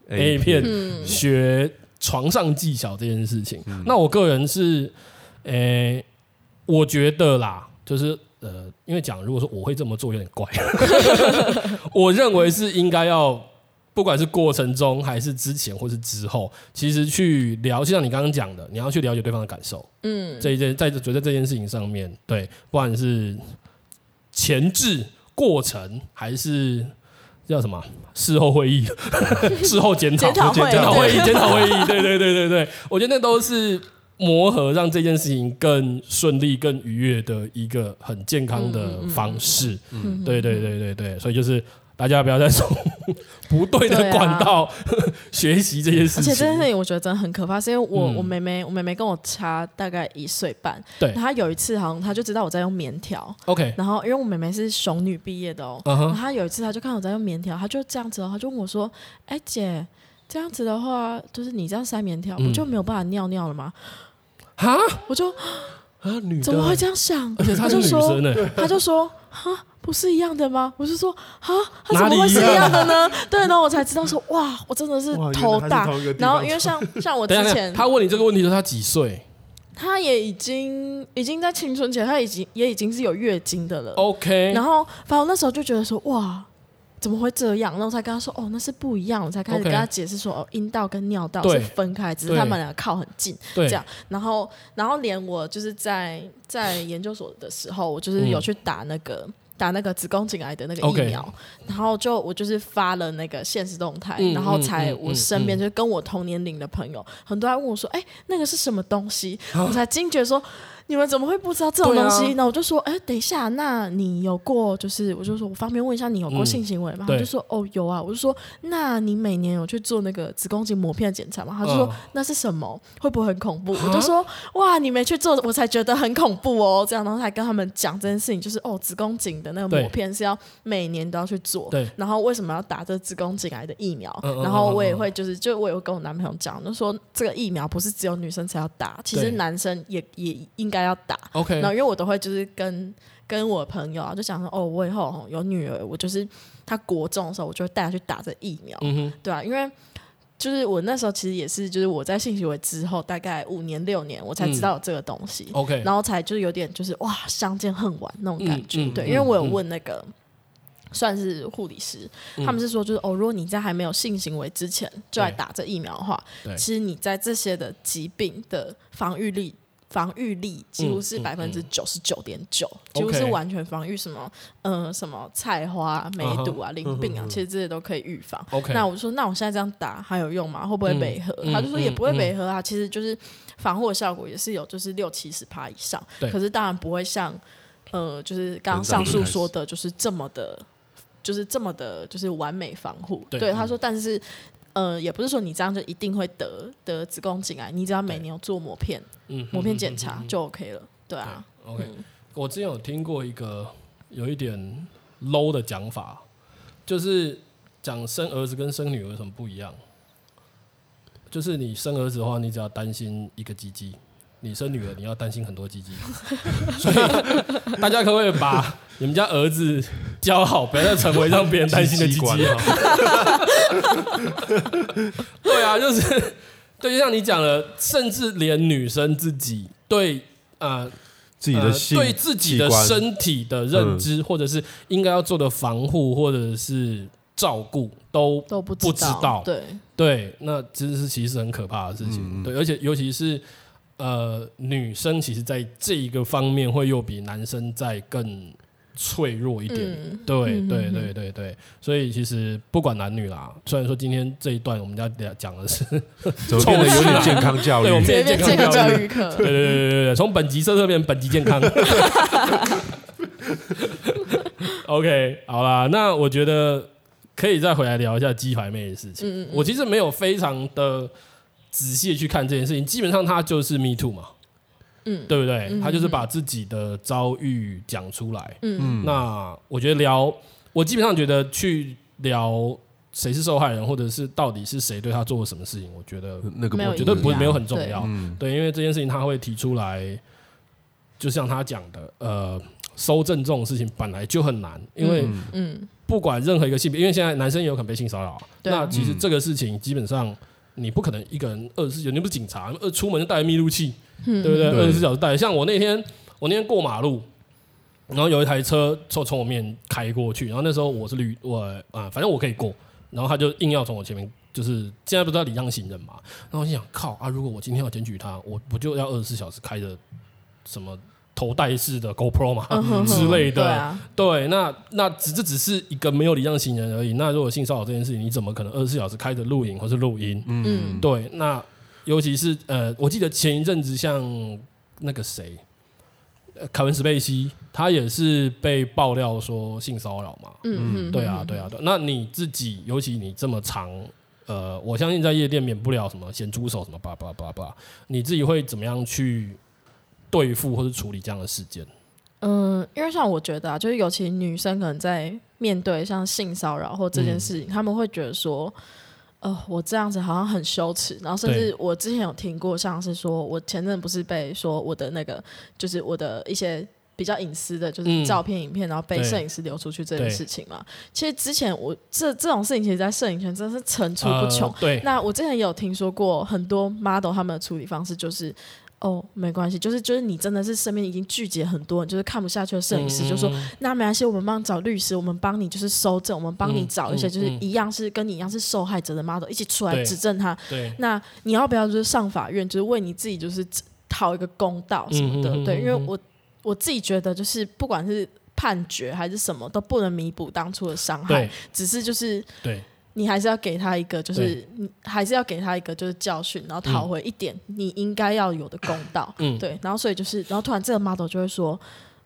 A 片学床上技巧这件事情。嗯、那我个人是，诶、欸，我觉得啦，就是呃，因为讲如果说我会这么做有点怪，我认为是应该要不管是过程中还是之前或是之后，其实去聊，就像你刚刚讲的，你要去了解对方的感受。嗯，这一件在觉得这件事情上面，对，不管是。前置过程还是叫什么？事后会议、事后检讨、检讨会议、检讨会议。对对对对对，我觉得那都是磨合，让这件事情更顺利、更愉悦的一个很健康的方式。嗯对对对对对，所以就是大家不要再从 不对的管道、啊、学习这些事情。而且这件事情我觉得真的很可怕，是因为我、嗯、我妹妹我妹妹跟我差大概一岁半，对，她有一次好像她就知道我在用棉条，OK，然后因为我妹妹是熊女毕业的哦，uh huh、然后她有一次她就看我在用棉条，她就这样子哦，她就问我说：“哎、欸、姐，这样子的话，就是你这样塞棉条，不就没有办法尿尿了吗？”哈、嗯，我就啊，女的怎么会这样想？而且她就说，她就说，哈。不是一样的吗？我是说啊，他怎么会是一样的呢？对，然后我才知道说哇，我真的是头大。然后因为像 像我之前，他问你这个问题的时候，他几岁？他也已经已经在青春期，他已经也已经是有月经的了。OK。然后反正我那时候就觉得说哇，怎么会这样？然后我才跟他说哦，那是不一样。我才开始跟他解释说哦，阴道跟尿道是分开，只是他们俩靠很近对这样。然后然后连我就是在在研究所的时候，我就是有去打那个。嗯打那个子宫颈癌的那个疫苗，Okay. 然后就我就是发了那个现实动态，嗯、然后才我身边就是跟我同年龄的朋友，很多人问我说：“哎、欸，那个是什么东西？”啊、我才惊觉说。你们怎么会不知道这种东西？那、啊、我就说，哎、欸，等一下，那你有过就是，我就说我方便问一下，你有过性行为吗？他、嗯、就说，哦，有啊。我就说，那你每年有去做那个子宫颈抹片检查吗？他就说，哦、那是什么？会不会很恐怖？我就说，哇，你没去做，我才觉得很恐怖哦。这样，然后才跟他们讲这件事情，就是哦，子宫颈的那个膜片是要每年都要去做。对。然后为什么要打这子宫颈癌的疫苗？嗯、然后我也会就是，就我也会跟我男朋友讲，就说这个疫苗不是只有女生才要打，其实男生也也应该要打。OK。然后，因为我都会就是跟跟我朋友啊，就想说，哦，我以后有女儿，我就是她国中的时候，我就会带她去打这疫苗，对啊，因为就是我那时候其实也是，就是我在性行为之后大概五年六年，我才知道有这个东西、嗯、，OK，然后才就是有点就是哇，相见恨晚那种感觉，嗯嗯、对，因为我有问那个、嗯、算是护理师，嗯、他们是说就是哦，如果你在还没有性行为之前就来打这疫苗的话，其实你在这些的疾病的防御力。防御力几乎是百分之九十九点九，几乎是完全防御什么，呃，什么菜花、梅毒啊、淋病啊，其实这些都可以预防。那我就说，那我现在这样打还有用吗？会不会违和？嗯、他就说也不会违和啊，其实就是防护的效果也是有，就是六七十趴以上。可是当然不会像，呃，就是刚刚上述说的，就是这么的，就是这么的，就是完美防护。对，他说，但是。呃，也不是说你这样就一定会得得子宫颈癌，你只要每年有做膜片，膜片检查就 OK 了，对啊。OK，我之前有听过一个有一点 low 的讲法，就是讲生儿子跟生女儿有什么不一样？就是你生儿子的话，你只要担心一个鸡鸡。你生女儿，你要担心很多鸡鸡，所以大家可不可以把你们家儿子教好，不要再成为让别人担心的鸡鸡啊？对啊，就是对，就像你讲的，甚至连女生自己对啊、呃、自己的、呃、对自己的身体的认知，嗯、或者是应该要做的防护或者是照顾，都都不不知道。对对，那这是其实是很可怕的事情。嗯、对，而且尤其是。呃，女生其实在这一个方面会又比男生在更脆弱一点，嗯、对对对对对，所以其实不管男女啦，虽然说今天这一段我们要讲的是，怎么变得有点健康教育，对，我们变健康教育。课，对对对对对，从本级色色变本级健康。OK，好啦，那我觉得可以再回来聊一下鸡排妹的事情。嗯嗯，我其实没有非常的。仔细去看这件事情，基本上它就是 Me Too 嘛，嗯，对不对？嗯、他就是把自己的遭遇讲出来，嗯，那我觉得聊，我基本上觉得去聊谁是受害人，或者是到底是谁对他做了什么事情，我觉得那个我觉得不没有很重要，对，对，因为这件事情他会提出来，就像他讲的，呃，收证这种事情本来就很难，因为嗯，不管任何一个性别，因为现在男生也有可能被性骚扰，那其实这个事情基本上。你不可能一个人二十四小时，你不是警察，二出门就带着密录器，嗯、对不对？二十四小时带。像我那天，我那天过马路，然后有一台车从从我面开过去，然后那时候我是绿，我啊，反正我可以过，然后他就硬要从我前面，就是现在不知道礼让行人嘛？然后我心想，靠啊！如果我今天要检举他，我不就要二十四小时开着什么？头戴式的 GoPro 嘛、嗯、哼哼之类的，对，啊、对，那那只这只是一个没有礼让行人而已。那如果性骚扰这件事情，你怎么可能二十四小时开着录影或是录音？嗯，对。那尤其是呃，我记得前一阵子像那个谁，凯文·史贝西，他也是被爆料说性骚扰嘛。嗯嗯，对啊，对啊，对。那你自己，尤其你这么长，呃，我相信在夜店免不了什么咸猪手什么叭叭叭叭，你自己会怎么样去对付或者处理这样的事件？嗯，因为像我觉得啊，就是尤其女生可能在面对像性骚扰或这件事情，他、嗯、们会觉得说。呃，我这样子好像很羞耻，然后甚至我之前有听过，像是说我前阵不是被说我的那个，就是我的一些比较隐私的，就是照片、影片，然后被摄影师流出去这件事情嘛。其实之前我这这种事情，其实，在摄影圈真的是层出不穷。呃、对，那我之前也有听说过很多 model 他们的处理方式就是。哦，没关系，就是就是你真的是身边已经聚集很多人，就是看不下去的摄影师，嗯、就说那没关系，我们帮你找律师，我们帮你就是搜证，我们帮你找一些就是一样是跟你一样是受害者的 model 一起出来指证他。对，那你要不要就是上法院，就是为你自己就是讨一个公道什么的？嗯、对，因为我我自己觉得就是不管是判决还是什么，都不能弥补当初的伤害，只是就是对。你还是要给他一个，就是你还是要给他一个，就是教训，然后讨回一点你应该要有的公道。嗯，对。然后所以就是，然后突然这个 model 就会说：“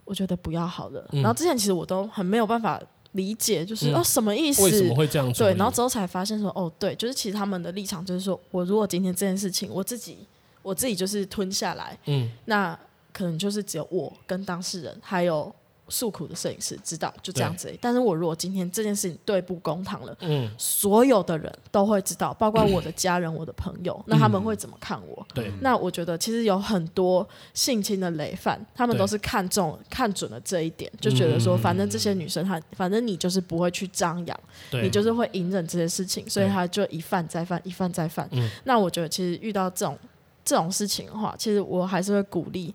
我觉得不要好了。嗯”然后之前其实我都很没有办法理解，就是、嗯、哦什么意思？为什么会这样做？对。然后之后才发现说：“哦，对，就是其实他们的立场就是说，我如果今天这件事情我自己我自己就是吞下来，嗯，那可能就是只有我跟当事人还有。”诉苦的摄影师知道就这样子，但是我如果今天这件事情对簿公堂了，嗯，所有的人都会知道，包括我的家人、嗯、我的朋友，那他们会怎么看我？对、嗯，那我觉得其实有很多性侵的累犯，他们都是看中看准了这一点，就觉得说，反正这些女生她，反正你就是不会去张扬，你就是会隐忍这些事情，所以他就一犯再犯，一犯再犯。嗯，那我觉得其实遇到这种这种事情的话，其实我还是会鼓励。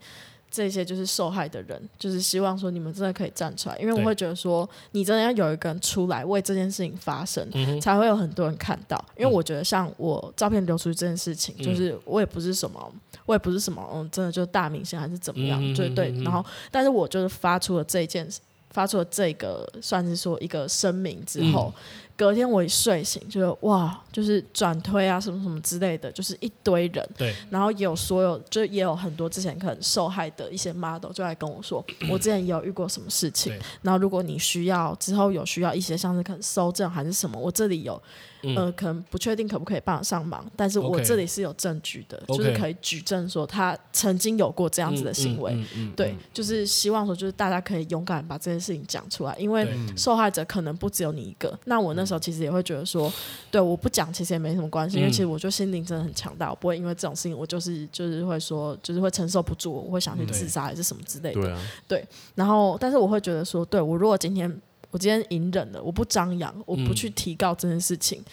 这些就是受害的人，就是希望说你们真的可以站出来，因为我会觉得说，你真的要有一个人出来为这件事情发声，嗯、才会有很多人看到。因为我觉得像我照片流出去这件事情，嗯、就是我也不是什么，我也不是什么，嗯，真的就是大明星还是怎么样，对、嗯、对。然后，但是我就是发出了这件，发出了这个，算是说一个声明之后。嗯隔天我一睡醒，就哇，就是转推啊，什么什么之类的，就是一堆人。对。然后也有所有，就也有很多之前可能受害的一些 model 就来跟我说，我之前也有遇过什么事情。然后如果你需要之后有需要一些像是可能搜证还是什么，我这里有。呃，可能不确定可不可以帮上忙，但是我这里是有证据的，okay. 就是可以举证说他曾经有过这样子的行为。对，就是希望说，就是大家可以勇敢把这件事情讲出来，因为受害者可能不只有你一个。那我那时候其实也会觉得说，对，我不讲其实也没什么关系，因为其实我就心灵真的很强大，我不会因为这种事情，我就是就是会说，就是会承受不住，我会想去自杀还是什么之类的。对啊，对。然后，但是我会觉得说，对，我如果今天。我今天隐忍了，我不张扬，我不去提告这件事情，嗯、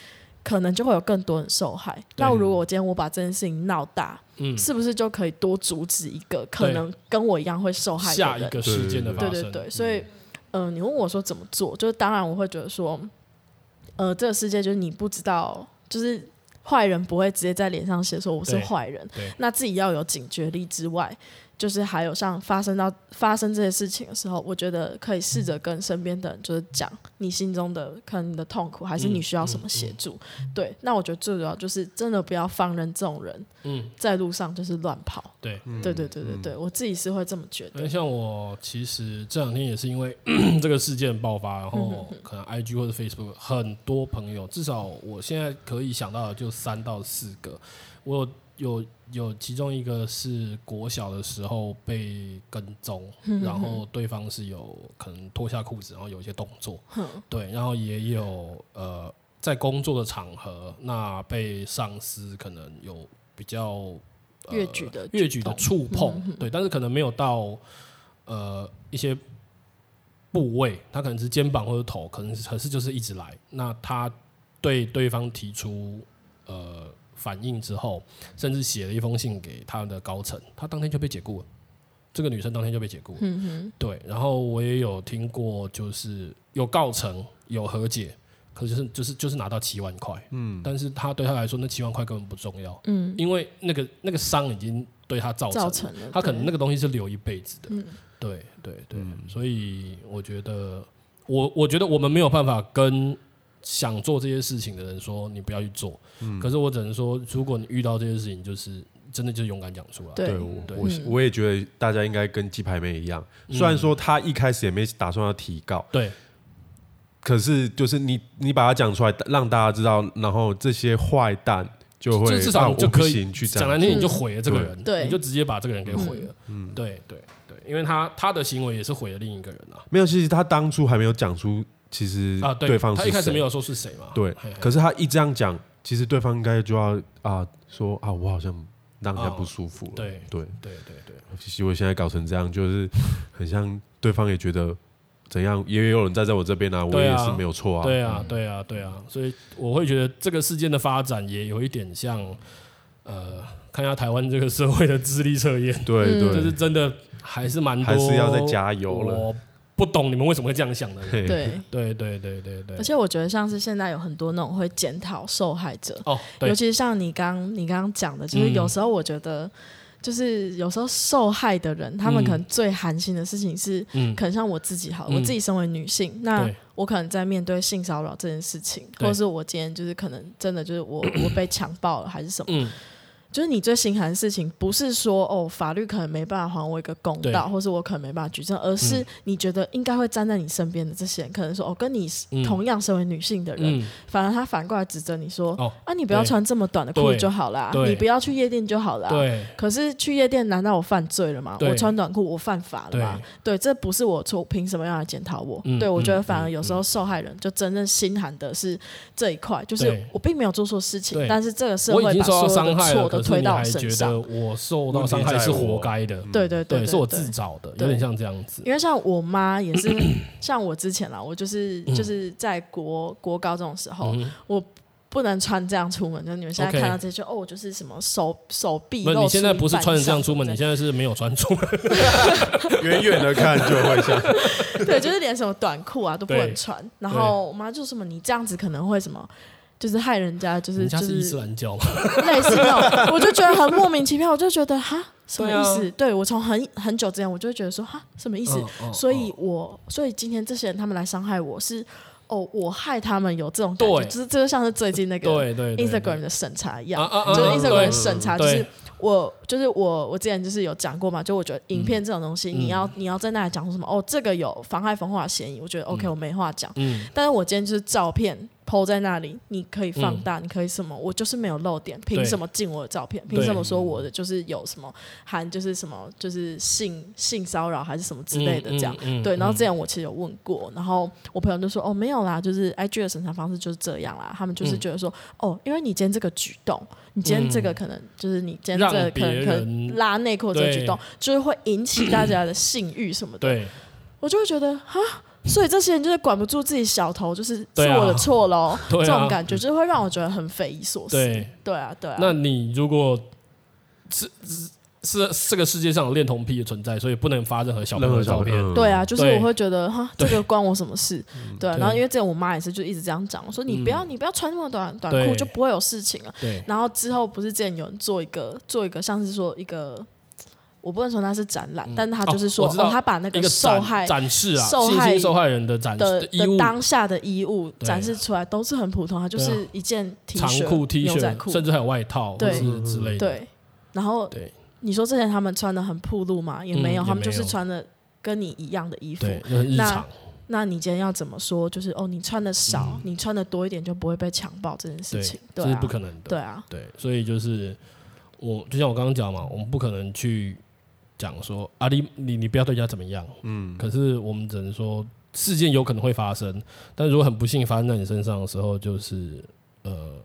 可能就会有更多人受害。那如果我今天我把这件事情闹大，嗯，是不是就可以多阻止一个可能跟我一样会受害的人？下一个事件的发生？对对对，所以，嗯、呃，你问我说怎么做，就是当然我会觉得说，呃，这个世界就是你不知道，就是坏人不会直接在脸上写说我是坏人，那自己要有警觉力之外。就是还有像发生到发生这些事情的时候，我觉得可以试着跟身边的人就是讲你心中的可能你的痛苦，还是你需要什么协助。嗯嗯嗯、对，那我觉得最主要就是真的不要放任这种人，嗯，在路上就是乱跑。对，对对对对对，我自己是会这么觉得。像我其实这两天也是因为 这个事件爆发，然后可能 IG 或者 Facebook 很多朋友，至少我现在可以想到的就三到四个，我。有有，其中一个是国小的时候被跟踪，然后对方是有可能脱下裤子，然后有一些动作，对，然后也有呃在工作的场合，那被上司可能有比较越矩的越举的触碰，对，但是可能没有到呃一些部位，他可能是肩膀或者头，可能是可是就是一直来，那他对对方提出呃。反应之后，甚至写了一封信给他的高层，他当天就被解雇了。这个女生当天就被解雇了。嗯哼。对，然后我也有听过，就是有告成，有和解，可是就是就是就是拿到七万块。嗯。但是他对他来说，那七万块根本不重要。嗯。因为那个那个伤已经对他造成了，造成了，他可能那个东西是留一辈子的。嗯。对对对，嗯，所以我觉得，我我觉得我们没有办法跟。想做这些事情的人说：“你不要去做。”嗯，可是我只能说，如果你遇到这些事情，就是真的就勇敢讲出来。对，对。我我我也觉得大家应该跟鸡排妹一样，虽然说他一开始也没打算要提告，对，可是就是你你把它讲出来，让大家知道，然后这些坏蛋就会至少就可以去讲难听，你就毁了这个人，对，你就直接把这个人给毁了。嗯，对对对，因为他他的行为也是毁了另一个人啊。没有，其实他当初还没有讲出，其实啊，对方他一开始没有说是谁嘛。对，可是他一这样讲。其实对方应该就要啊说啊，我好像让人家不舒服了。对对对对对。其实我现在搞成这样，就是很像对方也觉得怎样，也有人站在我这边啊，我也是没有错啊。对啊，对啊，对啊。所以我会觉得这个事件的发展也有一点像，呃，看一下台湾这个社会的智力测验。对对，就是真的还是蛮多，还是要再加油了。不懂你们为什么会这样想的？对。对对对对对。而且我觉得像是现在有很多那种会检讨受害者哦，尤其是像你刚你刚刚讲的，就是有时候我觉得，就是有时候受害的人，他们可能最寒心的事情是，嗯。可能像我自己好，我自己身为女性，那我可能在面对性骚扰这件事情，或者是我今天就是可能真的就是我我被强暴了还是什么。就是你最心寒的事情，不是说哦，法律可能没办法还我一个公道，或是我可能没办法举证，而是你觉得应该会站在你身边的这些人，可能说哦，跟你同样身为女性的人，反而他反过来指责你说，啊，你不要穿这么短的裤子就好啦，你不要去夜店就好啦。可是去夜店难道我犯罪了吗？我穿短裤我犯法了吗？对，这不是我错，凭什么要来检讨我？对，我觉得反而有时候受害人就真正心寒的是这一块，就是我并没有做错事情，但是这个社会把所有的错都推到我身上，觉得我受到伤害是活该的，对对对，是我自找的，有点像这样子。因为像我妈也是，像我之前啦，我就是就是在国国高中的时候，我不能穿这样出门。就你们现在看到这些，哦，就是什么手手臂。那你现在不是穿着这样出门，你现在是没有穿出门，远远的看就会像。对，就是连什么短裤啊都不能穿。然后我妈就什么，你这样子可能会什么。就是害人家，就是就是伊斯兰教嘛，类似那种，我就觉得很莫名其妙，我就觉得哈，什么意思？对，我从很很久之前，我就会觉得说哈，什么意思？所以我所以今天这些人他们来伤害我是哦，我害他们有这种感觉，就是这就像是最近那个 Instagram 的审查一样，就是 Instagram 的审查，就是我就是我我之前就是有讲过嘛，就我觉得影片这种东西，你要你要在那里讲说什么哦，这个有妨害风化嫌疑，我觉得 OK，我没话讲，但是我今天就是照片。PO 在那里，你可以放大，嗯、你可以什么？我就是没有漏点，凭什么进我的照片？凭什么说我的就是有什么含就是什么就是性性骚扰还是什么之类的这样？嗯嗯、对，然后这样我其实有问过，然后我朋友就说哦没有啦，就是 IG 的审查方式就是这样啦，他们就是觉得说、嗯、哦，因为你今天这个举动，你今天这个可能就是你今天这个可能可能拉内裤这个举动，就是会引起大家的性欲什么的，我就会觉得哈。所以这些人就是管不住自己小头，就是是我的错喽。啊、这种感觉就是会让我觉得很匪夷所思。对，对啊，对啊。那你如果是是是这个世界上有恋童癖的存在，所以不能发任何小朋友的照片。对啊，就是我会觉得哈，这个关我什么事？对，然后因为这样，我妈也是就一直这样讲，我说你不要你不要穿那么短短裤，就不会有事情了。对。然后之后不是之前有人做一个做一个像是说一个。我不能说他是展览，但他就是说，哦，他把那个受害展示啊，受害受害人的展示的当下的衣物展示出来，都是很普通，他就是一件 T 恤、长裤、T 恤，甚至还有外套，对之类的。对，然后你说之前他们穿的很暴露嘛？也没有，他们就是穿的跟你一样的衣服。那那你今天要怎么说？就是哦，你穿的少，你穿的多一点就不会被强暴这件事情，这是不可能的。对啊，对，所以就是我就像我刚刚讲嘛，我们不可能去。讲说啊，你你你不要对人家怎么样，嗯，可是我们只能说事件有可能会发生，但如果很不幸发生在你身上的时候，就是呃，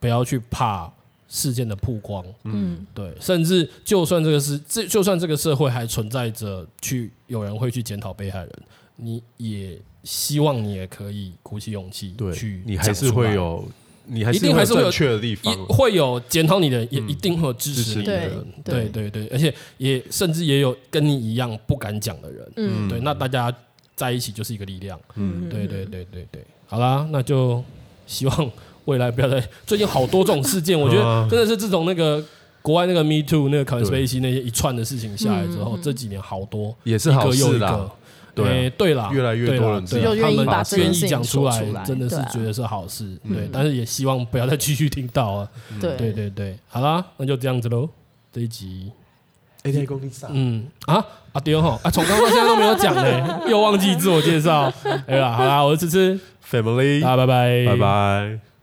不要去怕事件的曝光，嗯，对，甚至就算这个是这就算这个社会还存在着去有人会去检讨被害人，你也希望你也可以鼓起勇气对去，你还是会有。你还是一定还是会有正确的地方，会有检讨你的，也一定会有支持你的。人，对对对，而且也甚至也有跟你一样不敢讲的人，嗯，对，那大家在一起就是一个力量，嗯，对对对对对，好啦，那就希望未来不要再 最近好多这种事件，我觉得真的是自从那个国外那个 Me Too 那个 Spacey 那些一串的事情下来之后，这几年好多也是好事啦。对对了，越来越多人自己他们愿意讲出来，真的是觉得是好事。对，但是也希望不要再继续听到啊。对对。对对，好啦，那就这样子喽。这一集，嗯。啊？啊丢吼。啊，从刚到现在都没有讲哎，又忘记自我介绍。哎呀，好啦，我是芝芝，Family，啊家拜拜，拜拜。